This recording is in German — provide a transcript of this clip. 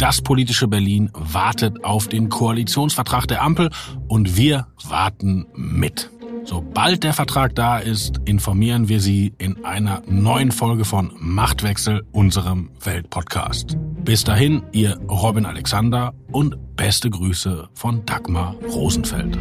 Das politische Berlin wartet auf den Koalitionsvertrag der Ampel und wir warten mit. Sobald der Vertrag da ist, informieren wir Sie in einer neuen Folge von Machtwechsel, unserem Weltpodcast. Bis dahin, Ihr Robin Alexander und beste Grüße von Dagmar Rosenfeld.